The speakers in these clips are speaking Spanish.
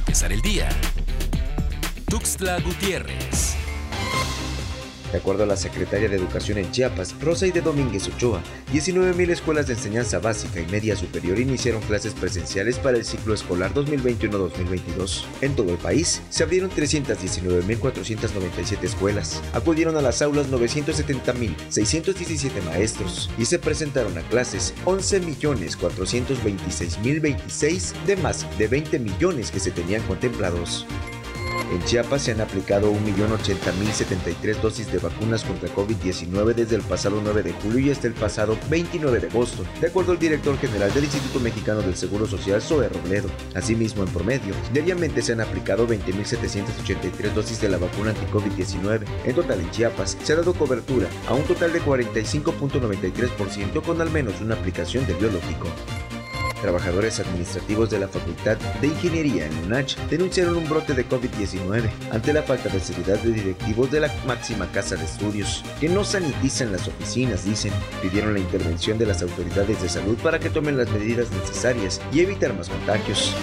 empezar el día. Tuxtla Gutiérrez. De acuerdo a la secretaria de Educación en Chiapas, Rosa y de Domínguez Ochoa, 19.000 escuelas de enseñanza básica y media superior iniciaron clases presenciales para el ciclo escolar 2021-2022. En todo el país, se abrieron 319.497 escuelas, acudieron a las aulas 970.617 maestros y se presentaron a clases 11.426.026 de más de 20 millones que se tenían contemplados. En Chiapas se han aplicado 1.080.073 dosis de vacunas contra COVID-19 desde el pasado 9 de julio y hasta el pasado 29 de agosto, de acuerdo al director general del Instituto Mexicano del Seguro Social, Zoe Robledo. Asimismo, en promedio, diariamente se han aplicado 20.783 dosis de la vacuna anti-COVID-19. En total, en Chiapas se ha dado cobertura a un total de 45.93% con al menos una aplicación del biológico. Trabajadores administrativos de la Facultad de Ingeniería en UNACH denunciaron un brote de COVID-19 ante la falta de seguridad de directivos de la máxima casa de estudios, que no sanitizan las oficinas, dicen. Pidieron la intervención de las autoridades de salud para que tomen las medidas necesarias y evitar más contagios.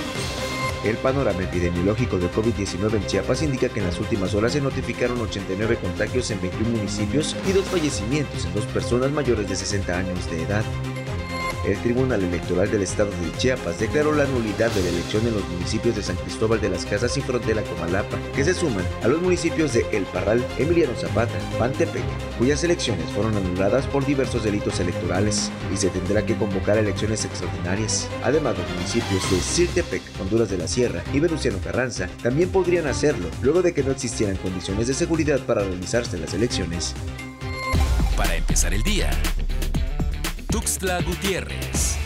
El panorama epidemiológico de COVID-19 en Chiapas indica que en las últimas horas se notificaron 89 contagios en 21 municipios y dos fallecimientos en dos personas mayores de 60 años de edad. El Tribunal Electoral del Estado de Chiapas declaró la nulidad de la elección en los municipios de San Cristóbal de las Casas y Frontera Comalapa, que se suman a los municipios de El Parral, Emiliano Zapata, Pantepec, cuyas elecciones fueron anuladas por diversos delitos electorales y se tendrá que convocar elecciones extraordinarias. Además, los municipios de Sirtepec, Honduras de la Sierra y Venustiano Carranza también podrían hacerlo, luego de que no existieran condiciones de seguridad para realizarse las elecciones. Para empezar el día. Tuxtla Gutiérrez.